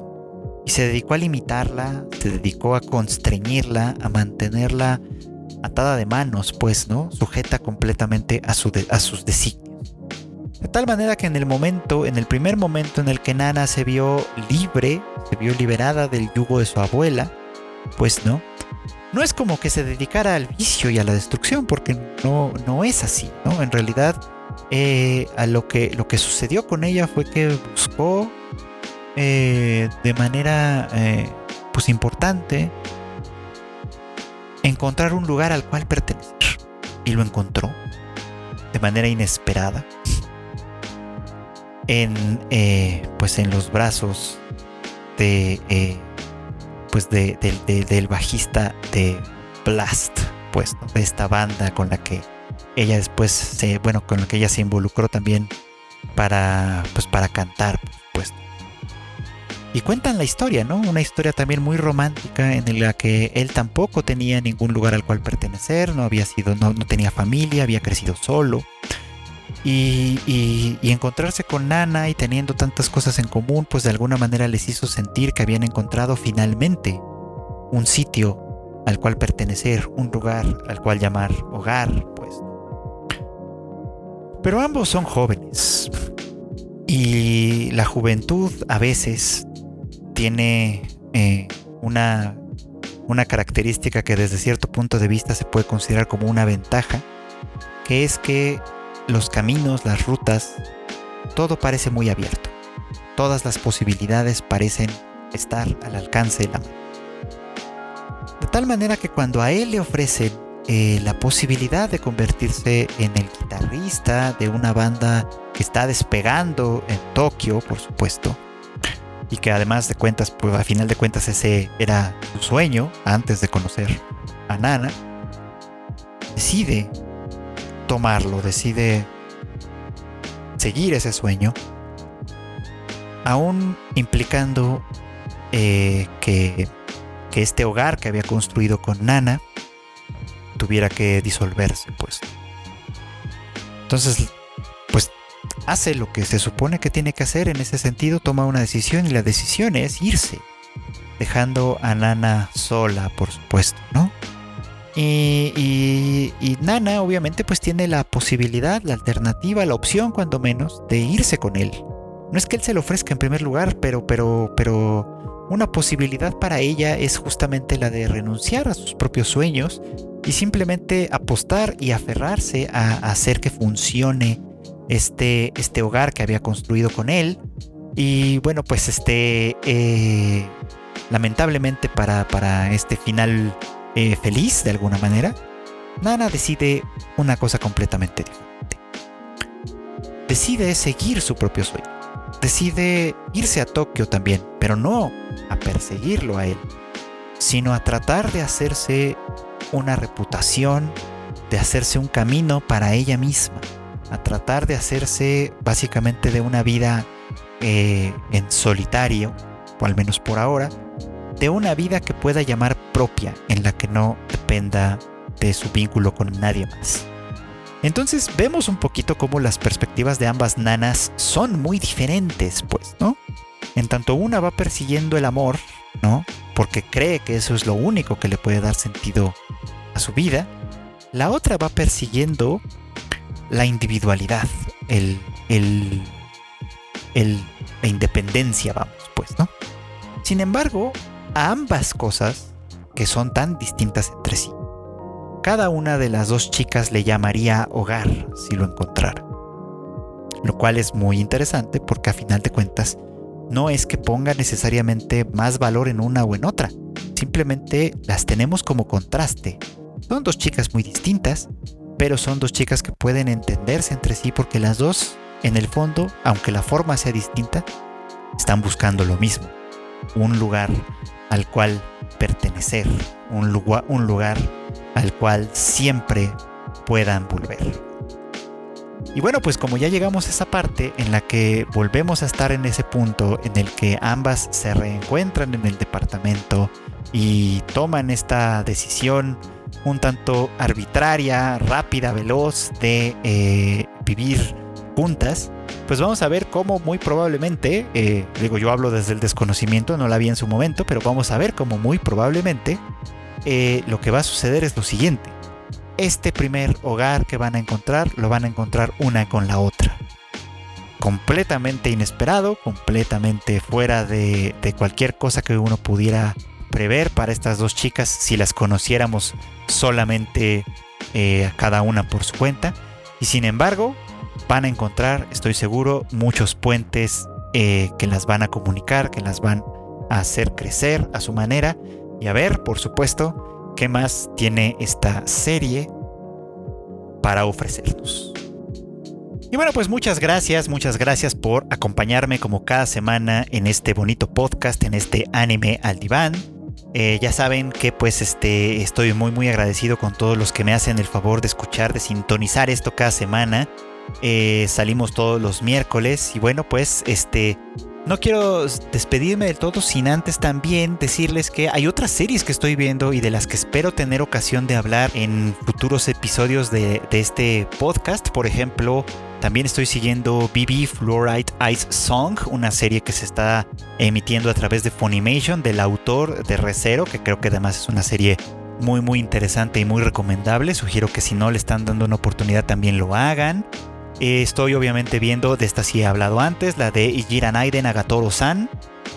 Y se dedicó a limitarla, se dedicó a constreñirla, a mantenerla atada de manos, pues, ¿no? Sujeta completamente a, su a sus designios. De tal manera que en el momento, en el primer momento en el que Nana se vio libre, se vio liberada del yugo de su abuela, pues no. No es como que se dedicara al vicio y a la destrucción, porque no, no es así, ¿no? En realidad, eh, a lo que, lo que sucedió con ella fue que buscó eh, de manera eh, pues importante encontrar un lugar al cual pertenecer. Y lo encontró de manera inesperada en, eh, pues en los brazos de, pues de, del bajista de Blast, pues, de esta banda con la que ella después se, bueno, con la que ella se involucró también para, pues, para cantar, pues. Y cuentan la historia, ¿no? Una historia también muy romántica en la que él tampoco tenía ningún lugar al cual pertenecer, no había sido, no, no tenía familia, había crecido solo y, encontrarse con Nana y teniendo tantas cosas en común, pues de alguna manera les hizo sentir que habían encontrado finalmente un sitio al cual pertenecer, un lugar al cual llamar hogar, pues. Pero ambos son jóvenes y la juventud a veces tiene eh, una, una característica que desde cierto punto de vista se puede considerar como una ventaja, que es que los caminos, las rutas, todo parece muy abierto. Todas las posibilidades parecen estar al alcance de la mano. De tal manera que cuando a él le ofrecen eh, la posibilidad de convertirse en el guitarrista de una banda que está despegando en Tokio, por supuesto, y que además de cuentas, pues a final de cuentas ese era su sueño antes de conocer a Nana, decide tomarlo, decide seguir ese sueño, aún implicando eh, que, que este hogar que había construido con Nana tuviera que disolverse, pues. Entonces, pues hace lo que se supone que tiene que hacer en ese sentido, toma una decisión y la decisión es irse, dejando a Nana sola, por supuesto, ¿no? Y, Nana obviamente pues tiene la posibilidad, la alternativa, la opción cuando menos de irse con él. No es que él se lo ofrezca en primer lugar, pero, pero, pero una posibilidad para ella es justamente la de renunciar a sus propios sueños y simplemente apostar y aferrarse a, hacer que funcione este, este hogar que había construido con él. Y bueno, pues este, eh, lamentablemente para, para este final eh, feliz de alguna manera, Nana decide una cosa completamente diferente. Decide seguir su propio sueño. Decide irse a Tokio también, pero no a perseguirlo a él, sino a tratar de hacerse una reputación, de hacerse un camino para ella misma, a tratar de hacerse básicamente de una vida eh, en solitario, o al menos por ahora, de una vida que pueda llamar propia, en la que no dependa de su vínculo con nadie más. Entonces vemos un poquito cómo las perspectivas de ambas nanas son muy diferentes, pues, ¿no? En tanto una va persiguiendo el amor, ¿no? Porque cree que eso es lo único que le puede dar sentido a su vida, la otra va persiguiendo la individualidad, el, el, el, la independencia, vamos, pues, ¿no? Sin embargo, ambas cosas, que son tan distintas entre sí, cada una de las dos chicas le llamaría hogar si lo encontrara. Lo cual es muy interesante porque a final de cuentas no es que ponga necesariamente más valor en una o en otra, simplemente las tenemos como contraste. Son dos chicas muy distintas, pero son dos chicas que pueden entenderse entre sí porque las dos, en el fondo, aunque la forma sea distinta, están buscando lo mismo, un lugar al cual pertenecer, un lugar, un lugar al cual siempre puedan volver. Y bueno, pues como ya llegamos a esa parte en la que volvemos a estar en ese punto en el que ambas se reencuentran en el departamento y toman esta decisión un tanto arbitraria, rápida, veloz de eh, vivir juntas, pues vamos a ver cómo muy probablemente, eh, digo yo hablo desde el desconocimiento, no la vi en su momento, pero vamos a ver cómo muy probablemente eh, lo que va a suceder es lo siguiente. Este primer hogar que van a encontrar, lo van a encontrar una con la otra. Completamente inesperado, completamente fuera de, cualquier cosa que uno pudiera prever para estas dos chicas si las conociéramos solamente eh, cada una por su cuenta. Y sin embargo, van a encontrar, estoy seguro, muchos puentes eh, que las van a comunicar, que las van a hacer crecer a su manera y a ver, por supuesto, qué más tiene esta serie para ofrecernos. Y bueno, pues muchas gracias, muchas gracias por acompañarme como cada semana en este bonito podcast, en este anime al diván. Eh, ya saben que pues este, estoy muy muy agradecido con todos los que me hacen el favor de escuchar, de sintonizar esto cada semana. Eh, salimos todos los miércoles y bueno, pues este no quiero despedirme del todo sin antes también decirles que hay otras series que estoy viendo y de las que espero tener ocasión de hablar en futuros episodios de, este podcast. Por ejemplo, También estoy siguiendo BB Fluoride Ice Song, una serie que se está emitiendo a través de Funimation del autor de Recero, que creo que además es una serie muy muy interesante y muy recomendable. Sugiero que si no le están dando una oportunidad también lo hagan. Estoy obviamente viendo, de esta sí he hablado antes, la de Ijira Naiden Agatoro-san,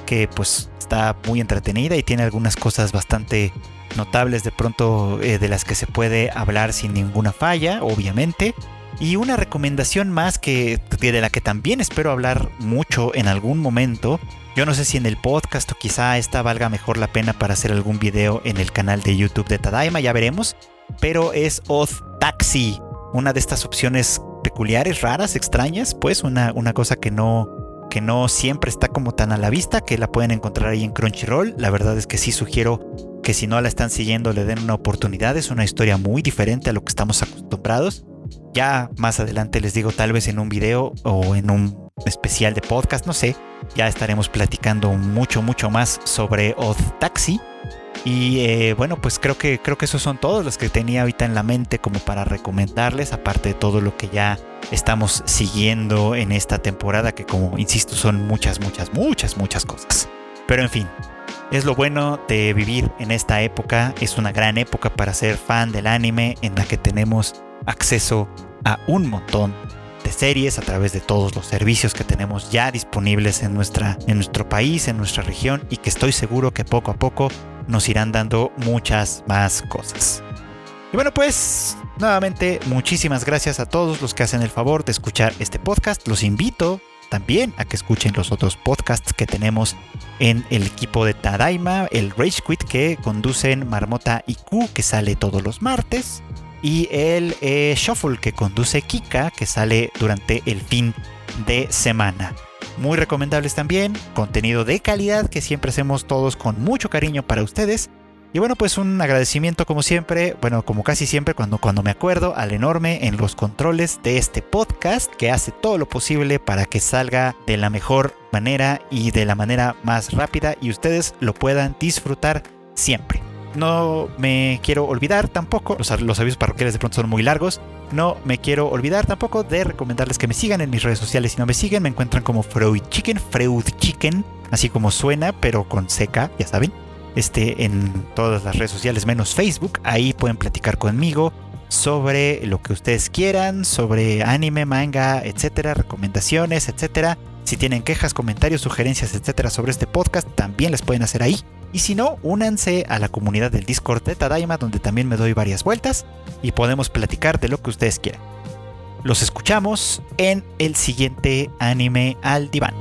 que pues está muy entretenida y tiene algunas cosas bastante notables de pronto eh, de las que se puede hablar sin ninguna falla, obviamente. Y una recomendación más que de la que también espero hablar mucho en algún momento. Yo no sé si en el podcast o quizá esta valga mejor la pena para hacer algún video en el canal de YouTube de Tadaima, ya veremos. Pero es Oz Taxi, una de estas opciones peculiares, raras, extrañas, pues una, una cosa que no, que no siempre está como tan a la vista, que la pueden encontrar ahí en Crunchyroll. La verdad es que sí sugiero que si no la están siguiendo le den una oportunidad. Es una historia muy diferente a lo que estamos acostumbrados. Ya más adelante les digo, tal vez en un video o en un especial de podcast, no sé. Ya estaremos platicando mucho, mucho más sobre Odd Taxi. Y eh, bueno, pues creo que, creo que esos son todos los que tenía ahorita en la mente como para recomendarles, aparte de todo lo que ya estamos siguiendo en esta temporada, que como insisto son muchas, muchas, muchas, muchas cosas. Pero en fin, es lo bueno de vivir en esta época, es una gran época para ser fan del anime en la que tenemos acceso a un montón series a través de todos los servicios que tenemos ya disponibles en, nuestra, en nuestro país, en nuestra región y que estoy seguro que poco a poco nos irán dando muchas más cosas. Y bueno, pues nuevamente muchísimas gracias a todos los que hacen el favor de escuchar este podcast. Los invito también a que escuchen los otros podcasts que tenemos en el equipo de Tadaima, el Rage Quit que conducen Marmota y Q, que sale todos los martes, y el eh, Shuffle que conduce Kika, que sale durante el fin de semana muy recomendables también, contenido de calidad que siempre hacemos todos con mucho cariño para ustedes. Y bueno, pues un agradecimiento como siempre, bueno, como casi siempre cuando, cuando me acuerdo, al enorme en los controles de este podcast que hace todo lo posible para que salga de la mejor manera y de la manera más rápida y ustedes lo puedan disfrutar siempre. No me quiero olvidar tampoco, los, avisos parroquiales de pronto son muy largos, no me quiero olvidar tampoco de recomendarles que me sigan en mis redes sociales. Si no me siguen, me encuentran como Freud Chicken, Freud Chicken, así como suena, pero con seca, ya saben. Este, en todas las redes sociales menos Facebook. Ahí pueden platicar conmigo sobre lo que ustedes quieran, sobre anime, manga, etcétera, recomendaciones, etcétera. Si tienen quejas, comentarios, sugerencias, etcétera sobre este podcast, también les pueden hacer ahí. Y si no, únanse a la comunidad del Discord de Tadaima, donde también me doy varias vueltas y podemos platicar de lo que ustedes quieran. Los escuchamos en el siguiente anime al diván.